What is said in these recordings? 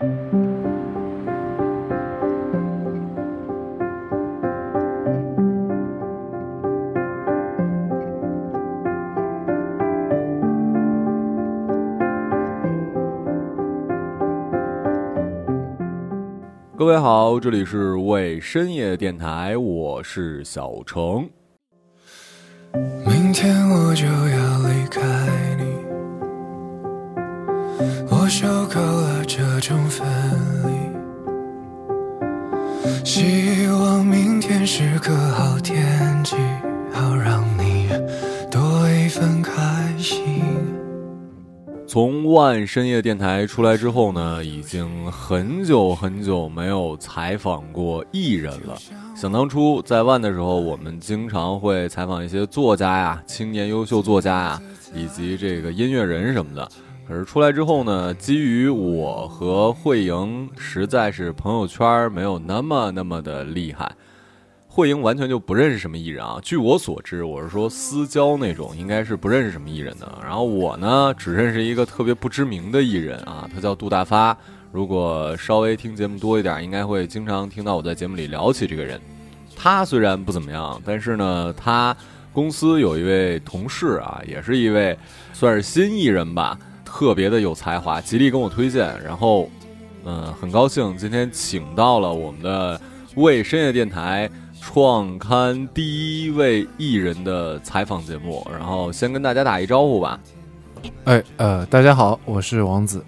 各位好，这里是为深夜电台，我是小程。明天我就万深夜电台出来之后呢，已经很久很久没有采访过艺人了。想当初在万的时候，我们经常会采访一些作家呀、青年优秀作家呀，以及这个音乐人什么的。可是出来之后呢，基于我和慧莹实在是朋友圈没有那么那么的厉害。慧莹完全就不认识什么艺人啊！据我所知，我是说私交那种，应该是不认识什么艺人的。然后我呢，只认识一个特别不知名的艺人啊，他叫杜大发。如果稍微听节目多一点，应该会经常听到我在节目里聊起这个人。他虽然不怎么样，但是呢，他公司有一位同事啊，也是一位算是新艺人吧，特别的有才华，极力跟我推荐。然后，嗯，很高兴今天请到了我们的为深夜电台。创刊第一位艺人的采访节目，然后先跟大家打一招呼吧。哎，呃，大家好，我是王子。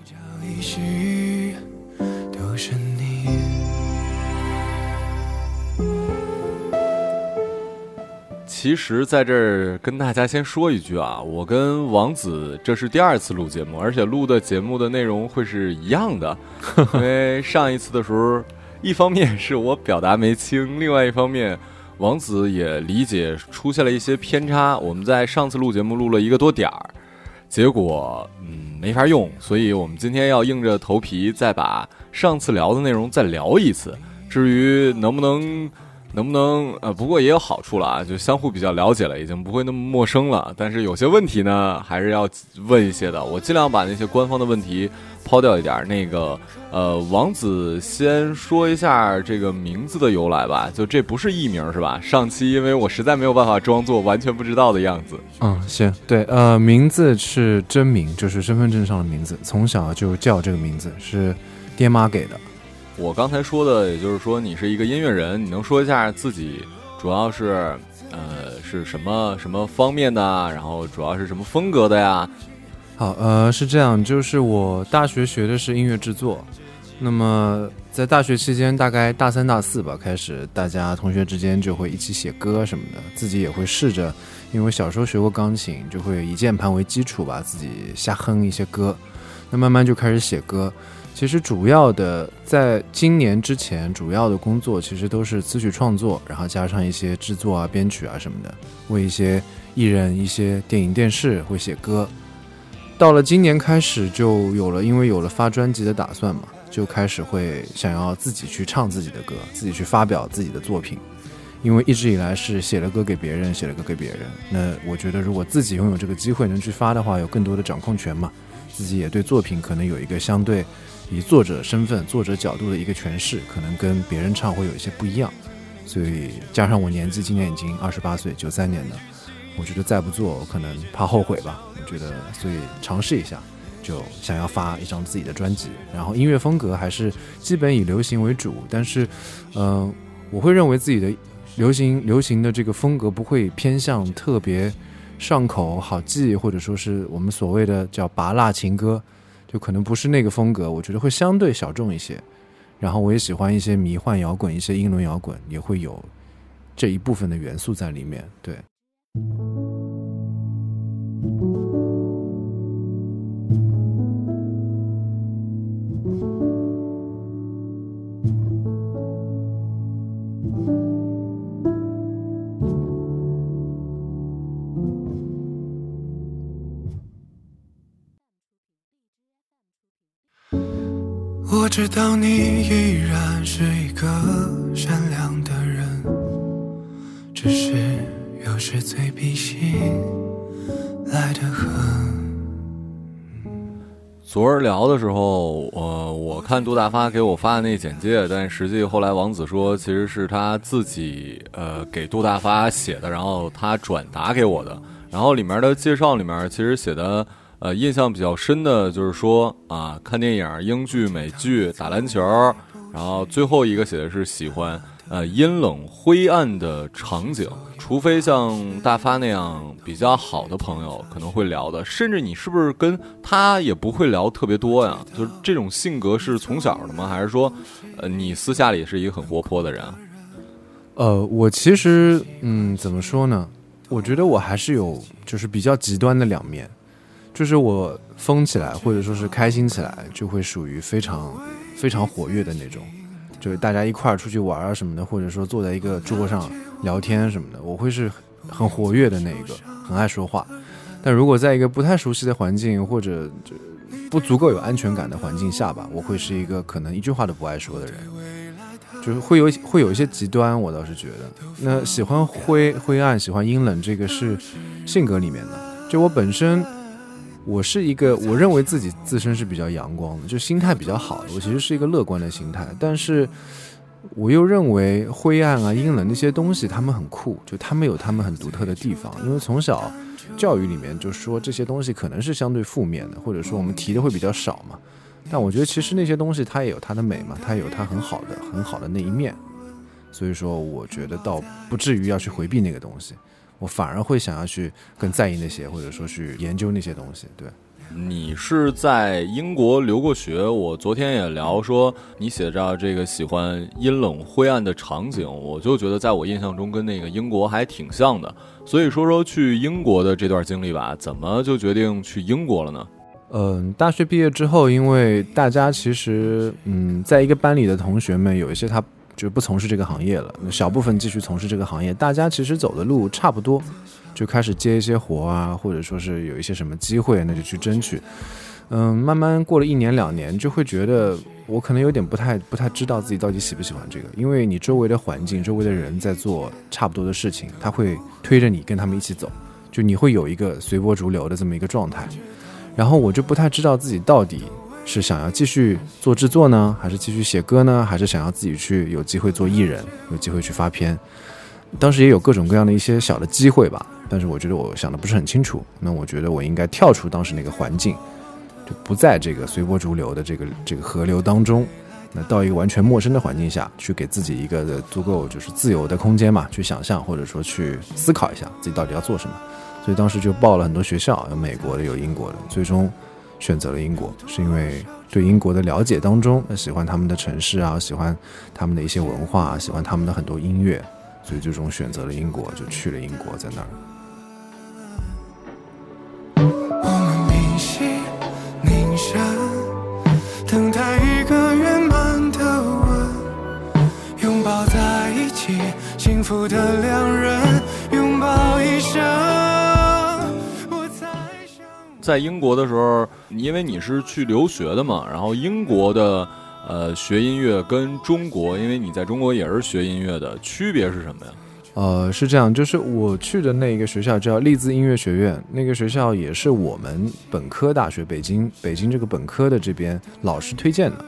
其实，在这儿跟大家先说一句啊，我跟王子这是第二次录节目，而且录的节目的内容会是一样的，因为上一次的时候。一方面是我表达没清，另外一方面，王子也理解出现了一些偏差。我们在上次录节目录了一个多点儿，结果嗯没法用，所以我们今天要硬着头皮再把上次聊的内容再聊一次。至于能不能能不能呃，不过也有好处了啊，就相互比较了解了，已经不会那么陌生了。但是有些问题呢，还是要问一些的。我尽量把那些官方的问题抛掉一点。那个。呃，王子先说一下这个名字的由来吧。就这不是艺名是吧？上期因为我实在没有办法装作完全不知道的样子。嗯，行，对，呃，名字是真名，就是身份证上的名字，从小就叫这个名字，是爹妈给的。我刚才说的，也就是说你是一个音乐人，你能说一下自己主要是呃是什么什么方面的，然后主要是什么风格的呀？好，呃，是这样，就是我大学学的是音乐制作。那么在大学期间，大概大三、大四吧，开始大家同学之间就会一起写歌什么的，自己也会试着，因为小时候学过钢琴，就会以键盘为基础吧，自己瞎哼一些歌。那慢慢就开始写歌。其实主要的在今年之前，主要的工作其实都是词曲创作，然后加上一些制作啊、编曲啊什么的，为一些艺人、一些电影、电视会写歌。到了今年开始，就有了，因为有了发专辑的打算嘛。就开始会想要自己去唱自己的歌，自己去发表自己的作品，因为一直以来是写了歌给别人，写了歌给别人。那我觉得，如果自己拥有这个机会能去发的话，有更多的掌控权嘛，自己也对作品可能有一个相对以作者身份、作者角度的一个诠释，可能跟别人唱会有一些不一样。所以加上我年纪今年已经二十八岁，九三年的，我觉得再不做，我可能怕后悔吧。我觉得，所以尝试一下。就想要发一张自己的专辑，然后音乐风格还是基本以流行为主，但是，嗯，我会认为自己的流行流行的这个风格不会偏向特别上口好记，或者说是我们所谓的叫拔辣情歌，就可能不是那个风格，我觉得会相对小众一些。然后我也喜欢一些迷幻摇滚，一些英伦摇滚也会有这一部分的元素在里面，对。知道你依然是一个善良的人，只是有时嘴比心来得狠。昨儿聊的时候，呃，我看杜大发给我发的那简介，但实际后来王子说，其实是他自己呃给杜大发写的，然后他转达给我的。然后里面的介绍里面其实写的呃印象比较深的就是说啊，看电影、英剧、美剧、打篮球，然后最后一个写的是喜欢。呃，阴冷灰暗的场景，除非像大发那样比较好的朋友可能会聊的，甚至你是不是跟他也不会聊特别多呀？就是这种性格是从小的吗？还是说，呃，你私下里是一个很活泼的人？呃，我其实，嗯，怎么说呢？我觉得我还是有，就是比较极端的两面，就是我疯起来或者说是开心起来，就会属于非常非常活跃的那种。就是大家一块儿出去玩啊什么的，或者说坐在一个桌上聊天什么的，我会是很活跃的那一个，很爱说话。但如果在一个不太熟悉的环境或者就不足够有安全感的环境下吧，我会是一个可能一句话都不爱说的人，就是会有会有一些极端。我倒是觉得，那喜欢灰灰暗，喜欢阴冷，这个是性格里面的。就我本身。我是一个，我认为自己自身是比较阳光的，就心态比较好的。我其实是一个乐观的心态，但是我又认为灰暗啊、阴冷那些东西，他们很酷，就他们有他们很独特的地方。因为从小教育里面就说这些东西可能是相对负面的，或者说我们提的会比较少嘛。但我觉得其实那些东西它也有它的美嘛，它有它很好的、很好的那一面。所以说，我觉得倒不至于要去回避那个东西。我反而会想要去更在意那些，或者说去研究那些东西。对，你是在英国留过学，我昨天也聊说你写着这个喜欢阴冷灰暗的场景，我就觉得在我印象中跟那个英国还挺像的。所以说说去英国的这段经历吧，怎么就决定去英国了呢？嗯，大学毕业之后，因为大家其实嗯，在一个班里的同学们有一些他。就不从事这个行业了，小部分继续从事这个行业。大家其实走的路差不多，就开始接一些活啊，或者说是有一些什么机会，那就去争取。嗯，慢慢过了一年两年，就会觉得我可能有点不太不太知道自己到底喜不喜欢这个，因为你周围的环境、周围的人在做差不多的事情，他会推着你跟他们一起走，就你会有一个随波逐流的这么一个状态。然后我就不太知道自己到底。是想要继续做制作呢，还是继续写歌呢，还是想要自己去有机会做艺人，有机会去发片？当时也有各种各样的一些小的机会吧，但是我觉得我想的不是很清楚。那我觉得我应该跳出当时那个环境，就不在这个随波逐流的这个这个河流当中，那到一个完全陌生的环境下去，给自己一个足够就是自由的空间嘛，去想象或者说去思考一下自己到底要做什么。所以当时就报了很多学校，有美国的，有英国的，最终。选择了英国，是因为对英国的了解当中，喜欢他们的城市啊，喜欢他们的一些文化，喜欢他们的很多音乐，所以最终选择了英国，就去了英国，在那儿。我们铭心凝神，等待一个圆满的吻，拥抱在一起，幸福的两人，拥抱一生。在英国的时候，因为你是去留学的嘛，然后英国的呃学音乐跟中国，因为你在中国也是学音乐的，区别是什么呀？呃，是这样，就是我去的那个学校叫利兹音乐学院，那个学校也是我们本科大学北京北京这个本科的这边老师推荐的，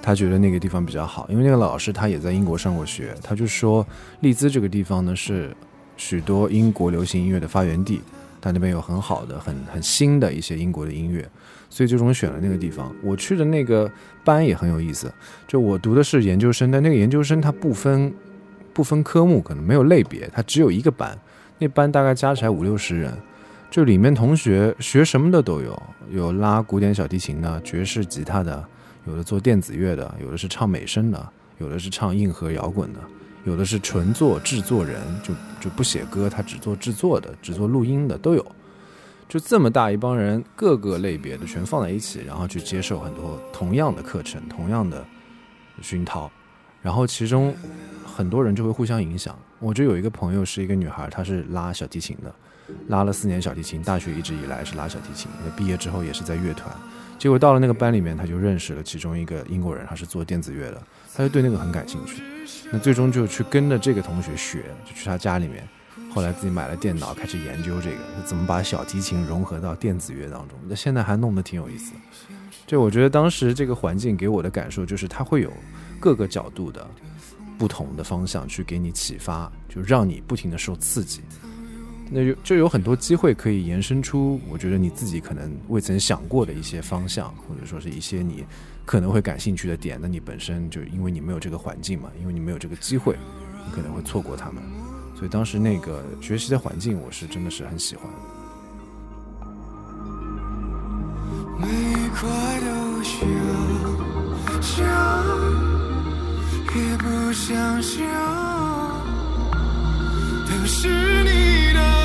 他觉得那个地方比较好，因为那个老师他也在英国上过学，他就说利兹这个地方呢是许多英国流行音乐的发源地。他那边有很好的、很很新的一些英国的音乐，所以最终选了那个地方。我去的那个班也很有意思，就我读的是研究生，但那个研究生它不分不分科目，可能没有类别，它只有一个班。那班大概加起来五六十人，就里面同学学什么的都有，有拉古典小提琴的、爵士吉他的，有的做电子乐的，有的是唱美声的，有的是唱硬核摇滚的。有的是纯做制作人，就就不写歌，他只做制作的，只做录音的都有。就这么大一帮人，各个类别的全放在一起，然后去接受很多同样的课程，同样的熏陶。然后其中很多人就会互相影响。我就有一个朋友是一个女孩，她是拉小提琴的，拉了四年小提琴，大学一直以来是拉小提琴。毕业之后也是在乐团，结果到了那个班里面，他就认识了其中一个英国人，他是做电子乐的，他就对那个很感兴趣。那最终就去跟着这个同学学，就去他家里面，后来自己买了电脑，开始研究这个怎么把小提琴融合到电子乐当中。那现在还弄得挺有意思。就我觉得当时这个环境给我的感受就是，它会有各个角度的不同的方向去给你启发，就让你不停的受刺激。那就就有很多机会可以延伸出，我觉得你自己可能未曾想过的一些方向，或者说是一些你可能会感兴趣的点。那你本身就因为你没有这个环境嘛，因为你没有这个机会，你可能会错过他们。所以当时那个学习的环境，我是真的是很喜欢。每一块都想想，也不想想，都是你的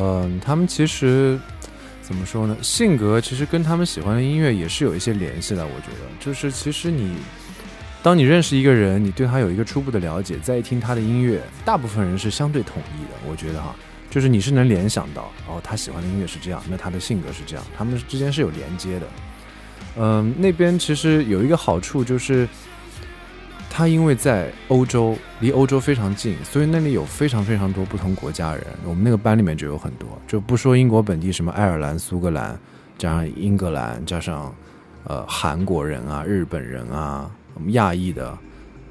嗯，他们其实怎么说呢？性格其实跟他们喜欢的音乐也是有一些联系的。我觉得，就是其实你，当你认识一个人，你对他有一个初步的了解，再一听他的音乐，大部分人是相对统一的。我觉得哈，就是你是能联想到，哦，他喜欢的音乐是这样，那他的性格是这样，他们之间是有连接的。嗯，那边其实有一个好处就是。他因为在欧洲，离欧洲非常近，所以那里有非常非常多不同国家人。我们那个班里面就有很多，就不说英国本地，什么爱尔兰、苏格兰，加上英格兰，加上呃韩国人啊、日本人啊，我们亚裔的、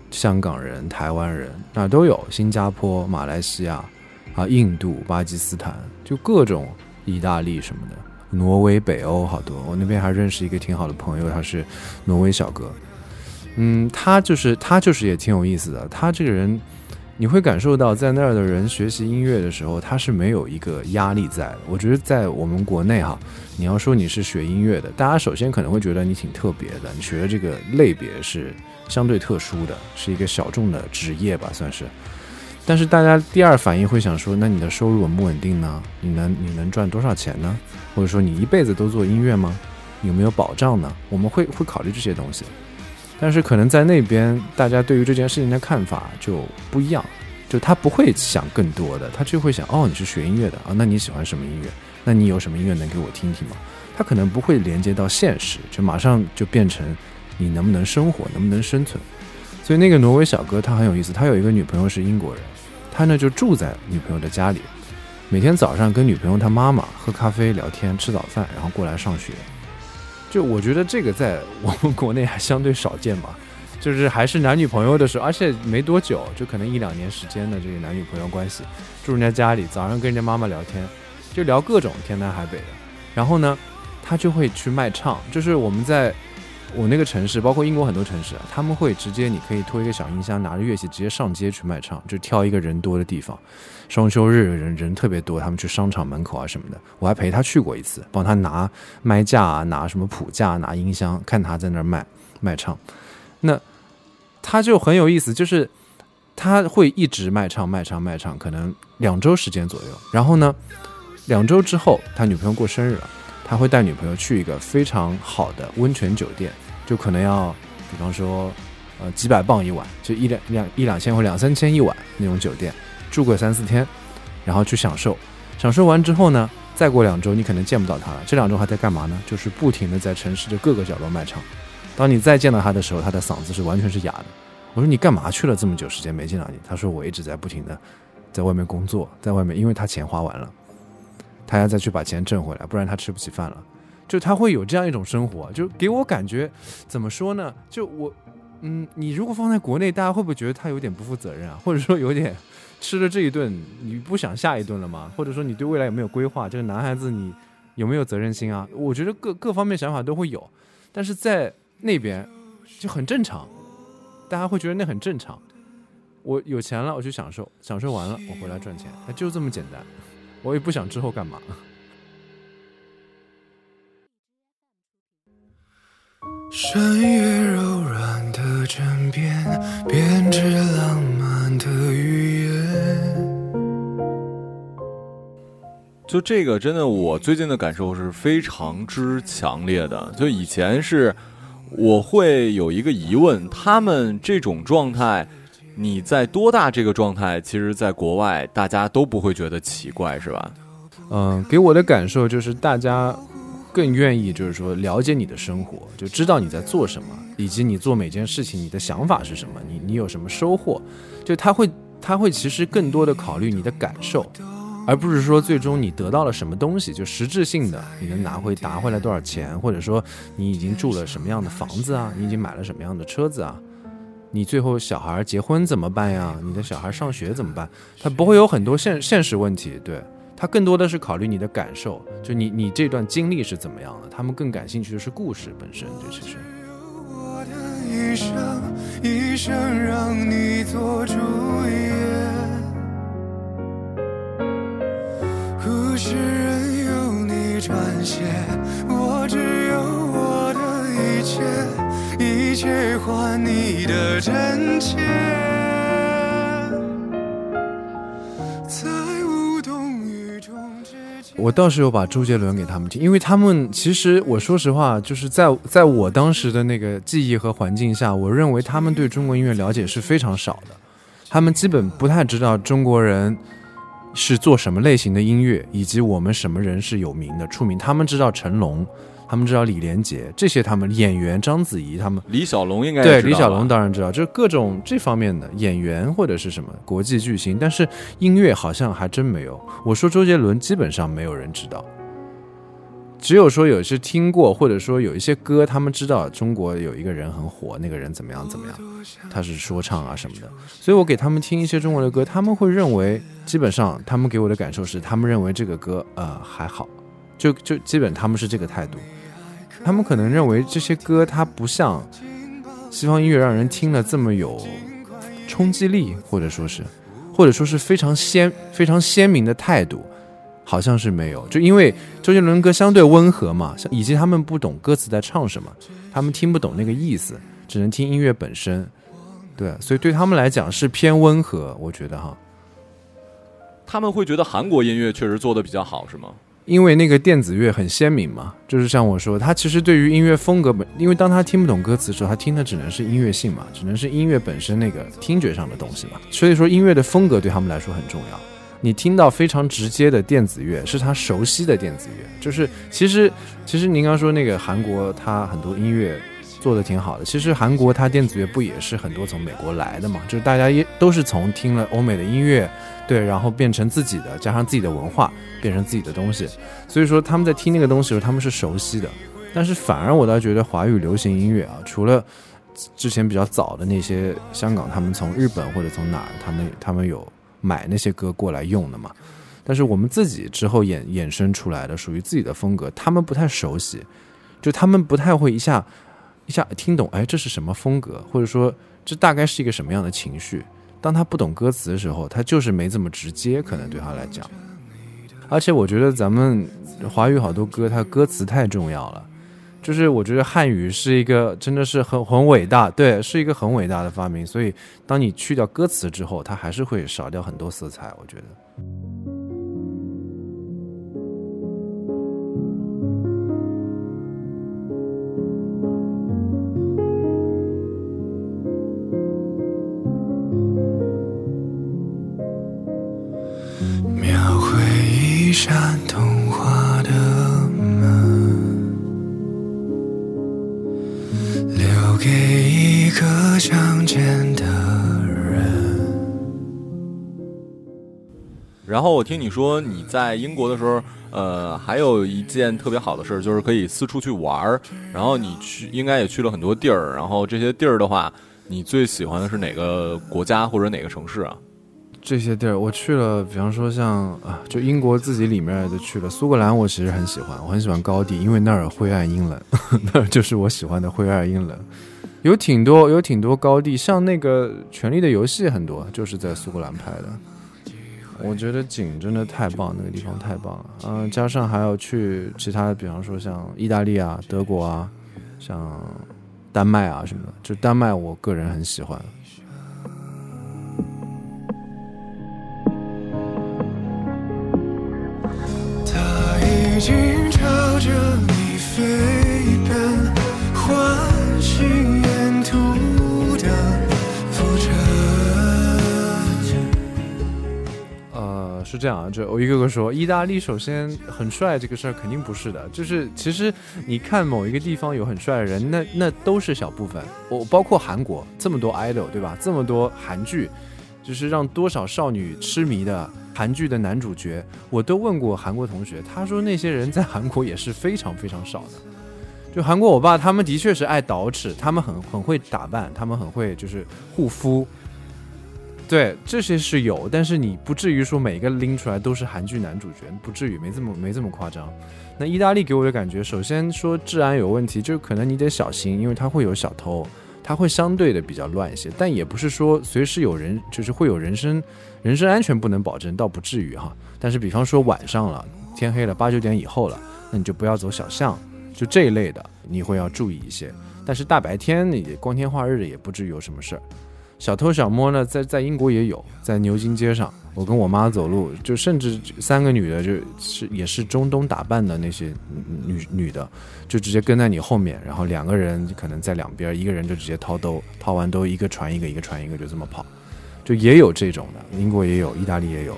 香港人、台湾人，那都有。新加坡、马来西亚啊、印度、巴基斯坦，就各种意大利什么的，挪威、北欧好多。我那边还认识一个挺好的朋友，他是挪威小哥。嗯，他就是他就是也挺有意思的。他这个人，你会感受到在那儿的人学习音乐的时候，他是没有一个压力在的。我觉得在我们国内哈，你要说你是学音乐的，大家首先可能会觉得你挺特别的，你学的这个类别是相对特殊的，是一个小众的职业吧，算是。但是大家第二反应会想说，那你的收入稳不稳定呢？你能你能赚多少钱呢？或者说你一辈子都做音乐吗？有没有保障呢？我们会会考虑这些东西。但是可能在那边，大家对于这件事情的看法就不一样，就他不会想更多的，他就会想，哦，你是学音乐的啊，那你喜欢什么音乐？那你有什么音乐能给我听听吗？他可能不会连接到现实，就马上就变成你能不能生活，能不能生存。所以那个挪威小哥他很有意思，他有一个女朋友是英国人，他呢就住在女朋友的家里，每天早上跟女朋友她妈妈喝咖啡聊天吃早饭，然后过来上学。就我觉得这个在我们国内还相对少见吧，就是还是男女朋友的时候，而且没多久，就可能一两年时间的这个男女朋友关系，住人家家里，早上跟人家妈妈聊天，就聊各种天南海北的。然后呢，他就会去卖唱，就是我们在我那个城市，包括英国很多城市，他们会直接你可以拖一个小音箱，拿着乐器直接上街去卖唱，就挑一个人多的地方。双休日人人特别多，他们去商场门口啊什么的，我还陪他去过一次，帮他拿麦架啊，拿什么谱架，拿音箱，看他在那儿卖卖唱。那他就很有意思，就是他会一直卖唱卖唱卖唱，可能两周时间左右。然后呢，两周之后他女朋友过生日了，他会带女朋友去一个非常好的温泉酒店，就可能要比方说呃几百磅一晚，就一两两一两千或两三千一晚那种酒店。住个三四天，然后去享受，享受完之后呢，再过两周你可能见不到他了。这两周还在干嘛呢？就是不停的在城市的各个角落卖唱。当你再见到他的时候，他的嗓子是完全是哑的。我说你干嘛去了这么久时间没见到你？他说我一直在不停的在外面工作，在外面，因为他钱花完了，他要再去把钱挣回来，不然他吃不起饭了。就他会有这样一种生活，就给我感觉怎么说呢？就我，嗯，你如果放在国内，大家会不会觉得他有点不负责任啊？或者说有点？吃了这一顿，你不想下一顿了吗？或者说你对未来有没有规划？这个男孩子你有没有责任心啊？我觉得各各方面想法都会有，但是在那边就很正常，大家会觉得那很正常。我有钱了，我去享受，享受完了我回来赚钱，就这么简单。我也不想之后干嘛。深夜柔软的枕边，编织浪漫的语言。就这个真的，我最近的感受是非常之强烈的。就以前是，我会有一个疑问：他们这种状态，你在多大这个状态？其实，在国外大家都不会觉得奇怪，是吧？嗯，给我的感受就是大家。更愿意就是说了解你的生活，就知道你在做什么，以及你做每件事情你的想法是什么，你你有什么收获，就他会他会其实更多的考虑你的感受，而不是说最终你得到了什么东西，就实质性的你能拿回拿回来多少钱，或者说你已经住了什么样的房子啊，你已经买了什么样的车子啊。你最后小孩结婚怎么办呀？你的小孩上学怎么办？他不会有很多现现实问题，对他更多的是考虑你的感受，就你你这段经历是怎么样的？他们更感兴趣的是故事本身，就其实。一生，一生让你做主演。故事任由你撰写，我只有我的一切。一切换你的真切，在无动于衷之间。我倒是有把周杰伦给他们听，因为他们其实我说实话，就是在在我当时的那个记忆和环境下，我认为他们对中国音乐了解是非常少的，他们基本不太知道中国人是做什么类型的音乐，以及我们什么人是有名的出名。他们知道成龙。他们知道李连杰这些，他们演员章子怡他们，李小龙应该对李小龙当然知道，就是各种这方面的演员或者是什么国际巨星，但是音乐好像还真没有。我说周杰伦基本上没有人知道，只有说有些听过，或者说有一些歌他们知道中国有一个人很火，那个人怎么样怎么样，他是说唱啊什么的。所以我给他们听一些中国的歌，他们会认为基本上他们给我的感受是，他们认为这个歌呃还好，就就基本他们是这个态度。他们可能认为这些歌它不像西方音乐让人听了这么有冲击力，或者说是，或者说是非常鲜非常鲜明的态度，好像是没有。就因为周杰伦歌相对温和嘛，以及他们不懂歌词在唱什么，他们听不懂那个意思，只能听音乐本身。对，所以对他们来讲是偏温和，我觉得哈。他们会觉得韩国音乐确实做的比较好，是吗？因为那个电子乐很鲜明嘛，就是像我说，他其实对于音乐风格本，因为当他听不懂歌词的时候，他听的只能是音乐性嘛，只能是音乐本身那个听觉上的东西嘛。所以说，音乐的风格对他们来说很重要。你听到非常直接的电子乐，是他熟悉的电子乐，就是其实其实您刚说那个韩国，他很多音乐做的挺好的。其实韩国它电子乐不也是很多从美国来的嘛？就是大家也都是从听了欧美的音乐。对，然后变成自己的，加上自己的文化，变成自己的东西。所以说他们在听那个东西的时候，他们是熟悉的。但是反而我倒觉得华语流行音乐啊，除了之前比较早的那些香港，他们从日本或者从哪儿，他们他们有买那些歌过来用的嘛。但是我们自己之后衍衍生出来的属于自己的风格，他们不太熟悉，就他们不太会一下一下听懂，哎，这是什么风格，或者说这大概是一个什么样的情绪。当他不懂歌词的时候，他就是没这么直接，可能对他来讲。而且我觉得咱们华语好多歌，它歌词太重要了。就是我觉得汉语是一个真的是很很伟大，对，是一个很伟大的发明。所以当你去掉歌词之后，它还是会少掉很多色彩。我觉得。后我听你说你在英国的时候，呃，还有一件特别好的事儿，就是可以四处去玩儿。然后你去应该也去了很多地儿。然后这些地儿的话，你最喜欢的是哪个国家或者哪个城市啊？这些地儿我去了，比方说像啊，就英国自己里面的去了。苏格兰我其实很喜欢，我很喜欢高地，因为那儿灰暗阴冷，那就是我喜欢的灰暗阴冷。有挺多有挺多高地，像那个《权力的游戏》很多就是在苏格兰拍的。我觉得景真的太棒，那个地方太棒了。嗯，加上还要去其他的，比方说像意大利啊、德国啊、像丹麦啊什么的。就丹麦，我个人很喜欢。已经是这样啊，就我一个个说，意大利首先很帅这个事儿肯定不是的，就是其实你看某一个地方有很帅的人，那那都是小部分。我包括韩国这么多 idol 对吧？这么多韩剧，就是让多少少女痴迷的韩剧的男主角，我都问过韩国同学，他说那些人在韩国也是非常非常少的。就韩国欧巴，他们的确是爱捯饬，他们很很会打扮，他们很会就是护肤。对，这些是有，但是你不至于说每一个拎出来都是韩剧男主角，不至于，没这么没这么夸张。那意大利给我的感觉，首先说治安有问题，就可能你得小心，因为它会有小偷，它会相对的比较乱一些，但也不是说随时有人，就是会有人身人身安全不能保证，倒不至于哈。但是比方说晚上了，天黑了，八九点以后了，那你就不要走小巷，就这一类的，你会要注意一些。但是大白天你光天化日的也不至于有什么事儿。小偷小摸呢，在在英国也有，在牛津街上，我跟我妈走路，就甚至三个女的，就是也是中东打扮的那些女女的，就直接跟在你后面，然后两个人可能在两边，一个人就直接掏兜，掏完兜一个传一个，一个传一个，就这么跑，就也有这种的，英国也有，意大利也有。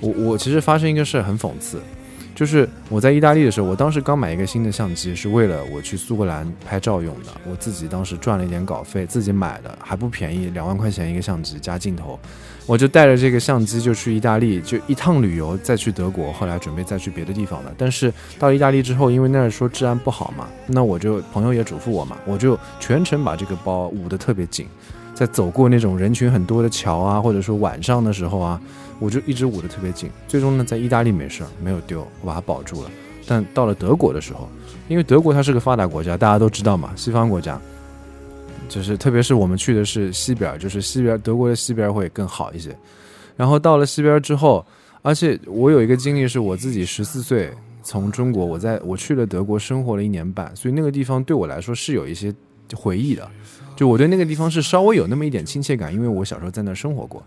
我我其实发生一个事很讽刺。就是我在意大利的时候，我当时刚买一个新的相机，是为了我去苏格兰拍照用的。我自己当时赚了一点稿费，自己买的还不便宜，两万块钱一个相机加镜头，我就带着这个相机就去意大利，就一趟旅游，再去德国，后来准备再去别的地方了。但是到意大利之后，因为那儿说治安不好嘛，那我就朋友也嘱咐我嘛，我就全程把这个包捂得特别紧，在走过那种人群很多的桥啊，或者说晚上的时候啊。我就一直捂得特别紧，最终呢，在意大利没事儿，没有丢，我把它保住了。但到了德国的时候，因为德国它是个发达国家，大家都知道嘛，西方国家，就是特别是我们去的是西边儿，就是西边德国的西边会更好一些。然后到了西边之后，而且我有一个经历是我自己十四岁从中国，我在我去了德国生活了一年半，所以那个地方对我来说是有一些回忆的，就我对那个地方是稍微有那么一点亲切感，因为我小时候在那儿生活过，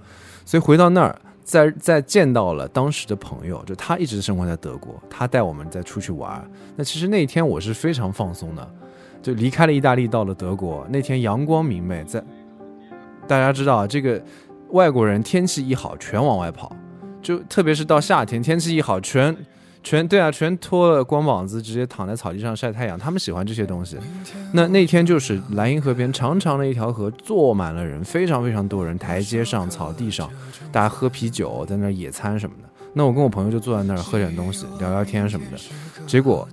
所以回到那儿。在在见到了当时的朋友，就他一直生活在德国，他带我们再出去玩。那其实那一天我是非常放松的，就离开了意大利，到了德国。那天阳光明媚，在大家知道啊，这个外国人天气一好全往外跑，就特别是到夏天天气一好全。全对啊，全脱了光膀子，直接躺在草地上晒太阳。他们喜欢这些东西。那那天就是莱茵河边长长的一条河，坐满了人，非常非常多人。台阶上、草地上，大家喝啤酒，在那野餐什么的。那我跟我朋友就坐在那儿喝点东西，聊聊天什么的。结果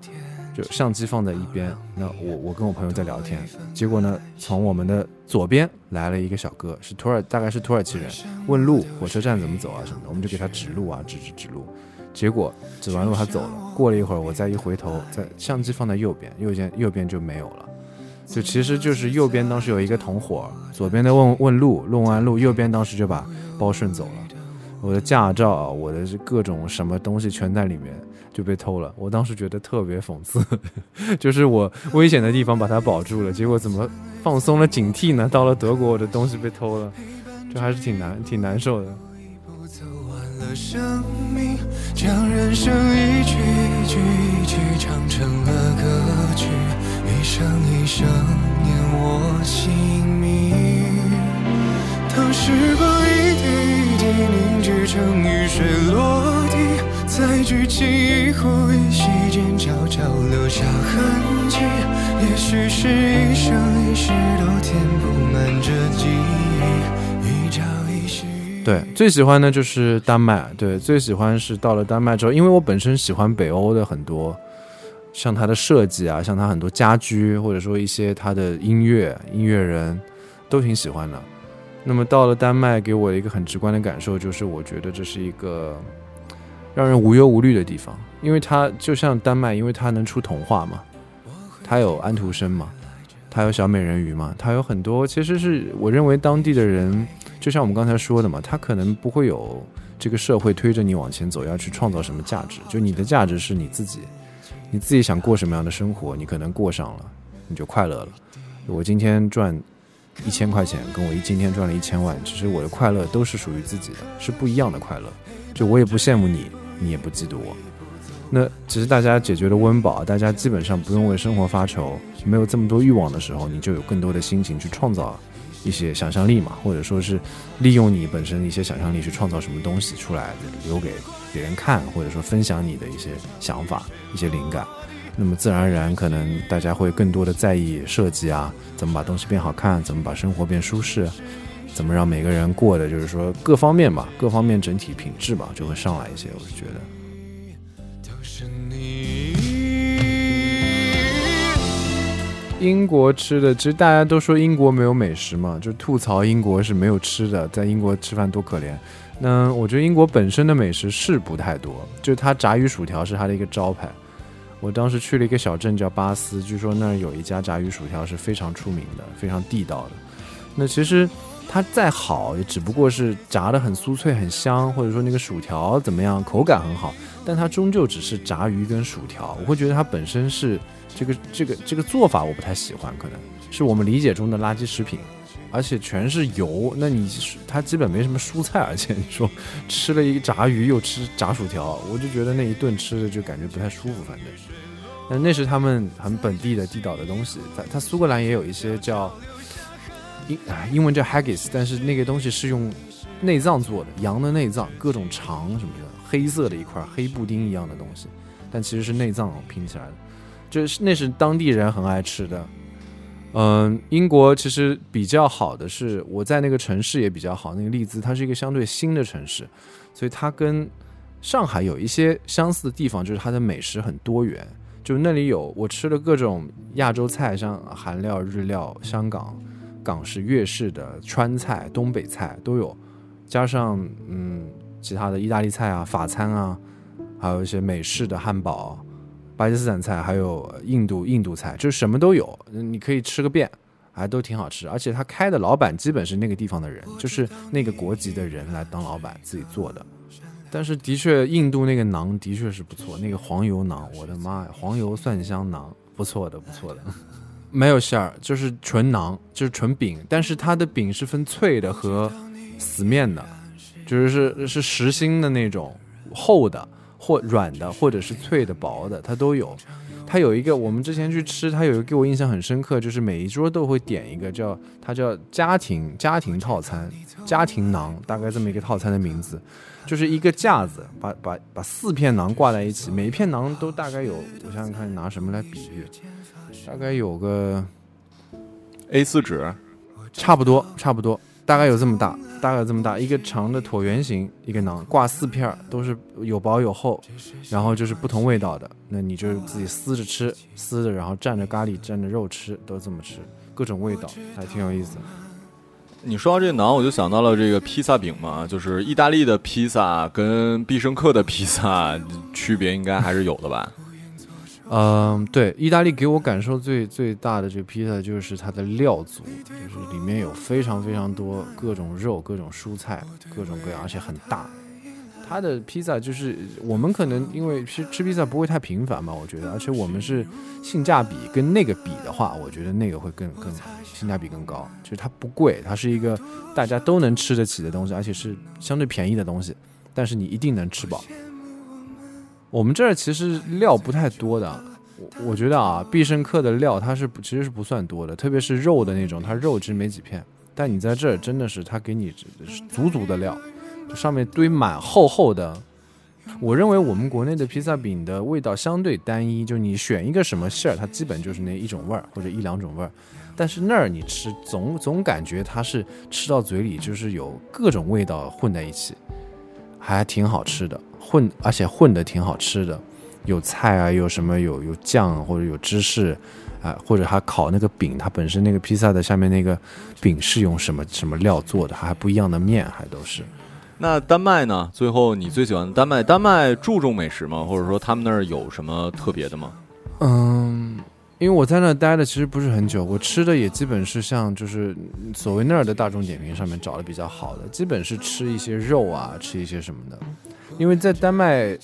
就相机放在一边，那我我跟我朋友在聊天。结果呢，从我们的左边来了一个小哥，是土耳，大概是土耳其人，问路，火车站怎么走啊什么的，我们就给他指路啊，指指指路。结果指完路他走了，过了一会儿我再一回头，在相机放在右边，右边右边就没有了，就其实就是右边当时有一个同伙，左边的问问路，问完路右边当时就把包顺走了，我的驾照，我的各种什么东西全在里面就被偷了，我当时觉得特别讽刺，就是我危险的地方把它保住了，结果怎么放松了警惕呢？到了德国我的东西被偷了，就还是挺难挺难受的。生命将人生一句一句一句唱成了歌曲，一声一声念我姓名。当时光一滴一滴凝聚成雨水落地，在剧情一呼一吸间悄悄留下痕迹。也许是一生一世都填不满这记忆，对，最喜欢的就是丹麦。对，最喜欢是到了丹麦之后，因为我本身喜欢北欧的很多，像它的设计啊，像它很多家居，或者说一些它的音乐、音乐人，都挺喜欢的。那么到了丹麦，给我一个很直观的感受就是，我觉得这是一个让人无忧无虑的地方，因为它就像丹麦，因为它能出童话嘛，它有安徒生嘛，它有小美人鱼嘛，它有很多，其实是我认为当地的人。就像我们刚才说的嘛，他可能不会有这个社会推着你往前走，要去创造什么价值。就你的价值是你自己，你自己想过什么样的生活，你可能过上了，你就快乐了。我今天赚一千块钱，跟我一今天赚了一千万，其实我的快乐都是属于自己的，是不一样的快乐。就我也不羡慕你，你也不嫉妒我。那其实大家解决了温饱，大家基本上不用为生活发愁，没有这么多欲望的时候，你就有更多的心情去创造。一些想象力嘛，或者说是利用你本身的一些想象力去创造什么东西出来，留给别人看，或者说分享你的一些想法、一些灵感。那么自然而然，可能大家会更多的在意设计啊，怎么把东西变好看，怎么把生活变舒适，怎么让每个人过的，就是说各方面吧，各方面整体品质吧，就会上来一些。我是觉得，都是你。英国吃的，其实大家都说英国没有美食嘛，就吐槽英国是没有吃的，在英国吃饭多可怜。那我觉得英国本身的美食是不太多，就它炸鱼薯条是它的一个招牌。我当时去了一个小镇叫巴斯，据说那儿有一家炸鱼薯条是非常出名的，非常地道的。那其实它再好，也只不过是炸的很酥脆、很香，或者说那个薯条怎么样，口感很好，但它终究只是炸鱼跟薯条。我会觉得它本身是这个这个这个做法我不太喜欢，可能是我们理解中的垃圾食品，而且全是油。那你它基本没什么蔬菜，而且你说吃了一个炸鱼又吃炸薯条，我就觉得那一顿吃的就感觉不太舒服，反正。那那是他们很本地的地道的东西。在它苏格兰也有一些叫英啊英文叫 haggis，但是那个东西是用内脏做的，羊的内脏，各种肠什么的，黑色的一块黑布丁一样的东西，但其实是内脏拼起来的。就是那是当地人很爱吃的。嗯，英国其实比较好的是，我在那个城市也比较好，那个利兹它是一个相对新的城市，所以它跟上海有一些相似的地方，就是它的美食很多元。就那里有我吃了各种亚洲菜，像韩料、日料、香港、港式、粤式的川菜、东北菜都有，加上嗯其他的意大利菜啊、法餐啊，还有一些美式的汉堡、巴基斯坦菜，还有印度印度菜，就是什么都有，你可以吃个遍，还都挺好吃。而且他开的老板基本是那个地方的人，就是那个国籍的人来当老板自己做的。但是的确，印度那个馕的确是不错，那个黄油馕，我的妈呀，黄油蒜香馕，不错的，不错的，没有馅儿，就是纯馕，就是纯饼。但是它的饼是分脆的和死面的，就是是是实心的那种厚的或软的，或者是脆的薄的，它都有。它有一个，我们之前去吃，它有一个给我印象很深刻，就是每一桌都会点一个叫它叫家庭家庭套餐，家庭馕，大概这么一个套餐的名字。就是一个架子，把把把四片馕挂在一起，每一片馕都大概有，我想想看拿什么来比喻，大概有个 A 四纸，差不多差不多，大概有这么大，大概有这么大，一个长的椭圆形一个馕，挂四片都是有薄有厚，然后就是不同味道的，那你就自己撕着吃，撕着然后蘸着咖喱蘸着肉吃，都这么吃，各种味道还挺有意思。你说到这个馕，我就想到了这个披萨饼嘛，就是意大利的披萨跟必胜客的披萨区别应该还是有的吧？嗯，对，意大利给我感受最最大的这个披萨就是它的料足，就是里面有非常非常多各种肉、各种蔬菜、各种各样，而且很大。它的披萨就是我们可能因为吃吃披萨不会太频繁嘛，我觉得，而且我们是性价比跟那个比的话，我觉得那个会更更性价比更高。就是它不贵，它是一个大家都能吃得起的东西，而且是相对便宜的东西，但是你一定能吃饱。我们这儿其实料不太多的，我我觉得啊，必胜客的料它是其实是不算多的，特别是肉的那种，它肉其实没几片，但你在这儿真的是它给你足足的料。上面堆满厚厚的，我认为我们国内的披萨饼的味道相对单一，就你选一个什么馅儿，它基本就是那一种味儿或者一两种味儿。但是那儿你吃总总感觉它是吃到嘴里就是有各种味道混在一起，还挺好吃的，混而且混的挺好吃的，有菜啊，有什么有有酱或者有芝士啊，或者还烤那个饼，它本身那个披萨的下面那个饼是用什么什么料做的，还不一样的面还都是。那丹麦呢？最后你最喜欢丹麦？丹麦注重美食吗？或者说他们那儿有什么特别的吗？嗯，因为我在那待的其实不是很久，我吃的也基本是像就是所谓那儿的大众点评上面找的比较好的，基本是吃一些肉啊，吃一些什么的。因为在丹麦，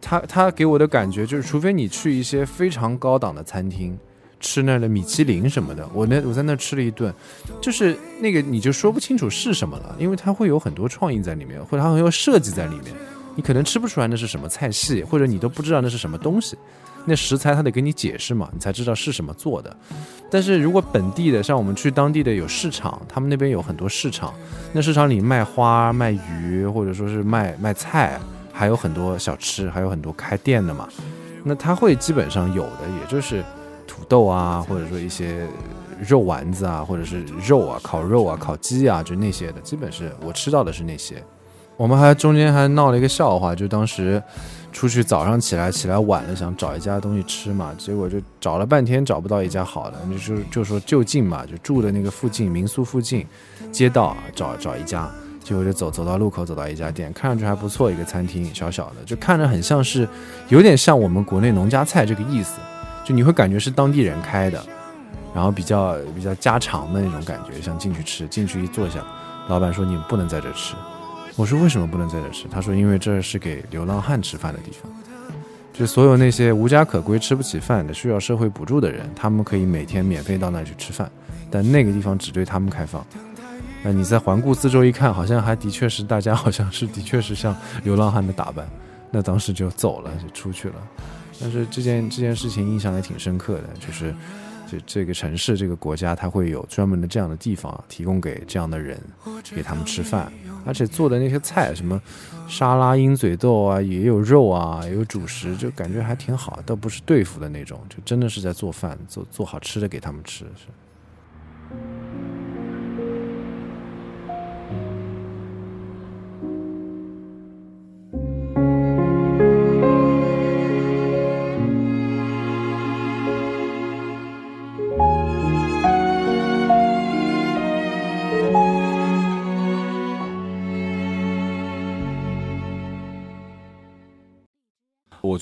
他他给我的感觉就是，除非你去一些非常高档的餐厅。吃那儿的米其林什么的，我那我在那吃了一顿，就是那个你就说不清楚是什么了，因为它会有很多创意在里面，或者它很有设计在里面，你可能吃不出来那是什么菜系，或者你都不知道那是什么东西。那食材他得给你解释嘛，你才知道是什么做的。但是如果本地的，像我们去当地的有市场，他们那边有很多市场，那市场里卖花、卖鱼，或者说是卖卖菜，还有很多小吃，还有很多开店的嘛。那他会基本上有的，也就是土豆啊，或者说一些肉丸子啊，或者是肉啊，烤肉啊，烤鸡啊，就那些的，基本是我吃到的是那些。我们还中间还闹了一个笑话，就当时出去早上起来起来晚了，想找一家东西吃嘛，结果就找了半天找不到一家好的，就是就说就近嘛，就住的那个附近民宿附近街道找找一家，结果就走走到路口走到一家店，看上去还不错，一个餐厅小小的，就看着很像是有点像我们国内农家菜这个意思，就你会感觉是当地人开的，然后比较比较家常的那种感觉，想进去吃，进去一坐下，老板说你们不能在这吃。我说为什么不能在这吃？他说因为这是给流浪汉吃饭的地方，就所有那些无家可归、吃不起饭的、需要社会补助的人，他们可以每天免费到那去吃饭，但那个地方只对他们开放。那你在环顾四周一看，好像还的确是大家 好像是的确是像流浪汉的打扮，那当时就走了，就出去了。但是这件这件事情印象也挺深刻的，就是。这这个城市、这个国家，它会有专门的这样的地方，提供给这样的人，给他们吃饭，而且做的那些菜，什么沙拉、鹰嘴豆啊，也有肉啊，有主食，就感觉还挺好，倒不是对付的那种，就真的是在做饭，做做好吃的给他们吃。是。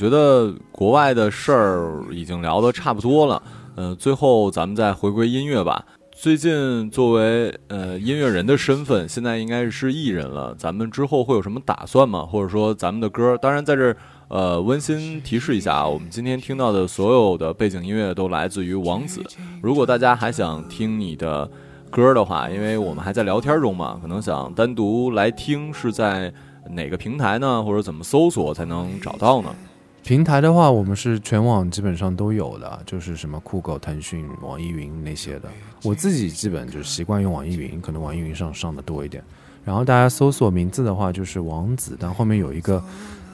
觉得国外的事儿已经聊得差不多了，呃，最后咱们再回归音乐吧。最近作为呃音乐人的身份，现在应该是艺人了。咱们之后会有什么打算吗？或者说咱们的歌？当然，在这儿呃温馨提示一下啊，我们今天听到的所有的背景音乐都来自于王子。如果大家还想听你的歌的话，因为我们还在聊天中嘛，可能想单独来听，是在哪个平台呢？或者怎么搜索才能找到呢？平台的话，我们是全网基本上都有的，就是什么酷狗、腾讯、网易云那些的。我自己基本就是习惯用网易云，可能网易云上上的多一点。然后大家搜索名字的话，就是王子，但后面有一个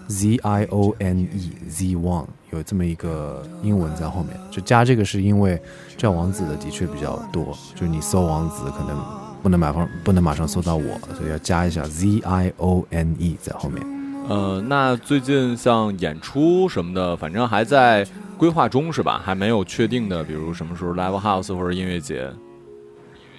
Z I O N E Z One，有这么一个英文在后面。就加这个是因为叫王子的的确比较多，就你搜王子可能不能马上不能马上搜到我，所以要加一下 Z I O N E 在后面。呃，那最近像演出什么的，反正还在规划中是吧？还没有确定的，比如什么时候 live house 或者音乐节？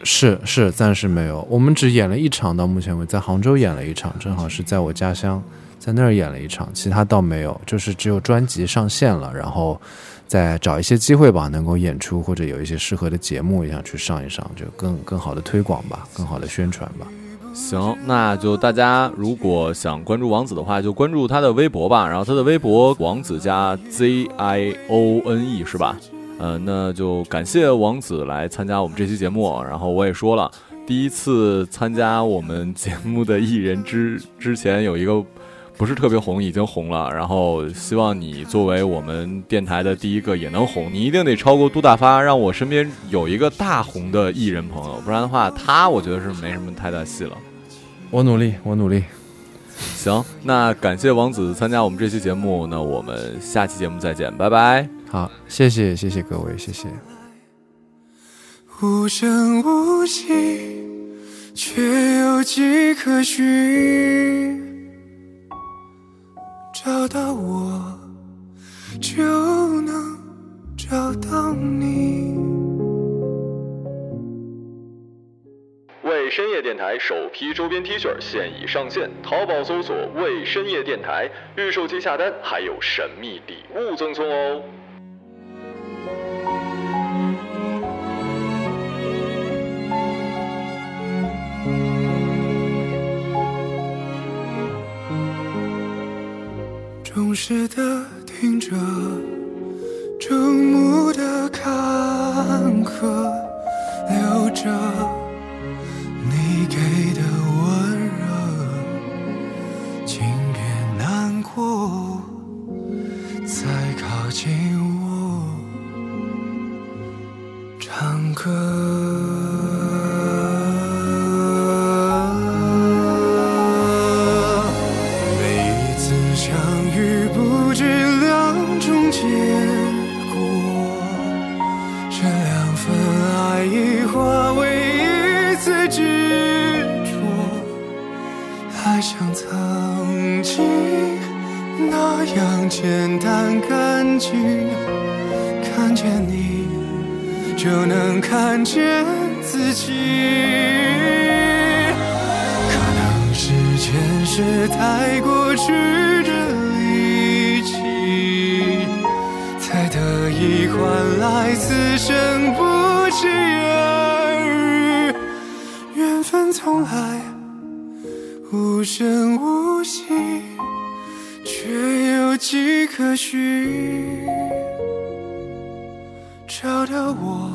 是是，暂时没有。我们只演了一场，到目前为止，在杭州演了一场，正好是在我家乡，在那儿演了一场，其他倒没有，就是只有专辑上线了，然后再找一些机会吧，能够演出或者有一些适合的节目，也想去上一上，就更更好的推广吧，更好的宣传吧。行，那就大家如果想关注王子的话，就关注他的微博吧。然后他的微博王子加 Z I O N E 是吧？呃，那就感谢王子来参加我们这期节目。然后我也说了，第一次参加我们节目的艺人之之前有一个。不是特别红，已经红了。然后希望你作为我们电台的第一个也能红，你一定得超过杜大发，让我身边有一个大红的艺人朋友，不然的话，他我觉得是没什么太大戏了。我努力，我努力。行，那感谢王子参加我们这期节目，那我们下期节目再见，拜拜。好，谢谢，谢谢各位，谢谢。无声无息，却有迹可循。找到我，就能找到你。为深夜电台首批周边 T 恤现已上线，淘宝搜索“为深夜电台”，预售期下单还有神秘礼物赠送哦。忠实的听着，注目的坎坷，留着太过曲折离奇，才得以换来此生不期而遇。缘分从来无声无息，却有迹可循。找到我，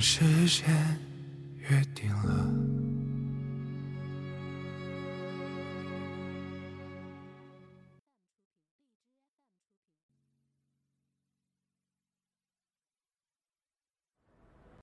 实现。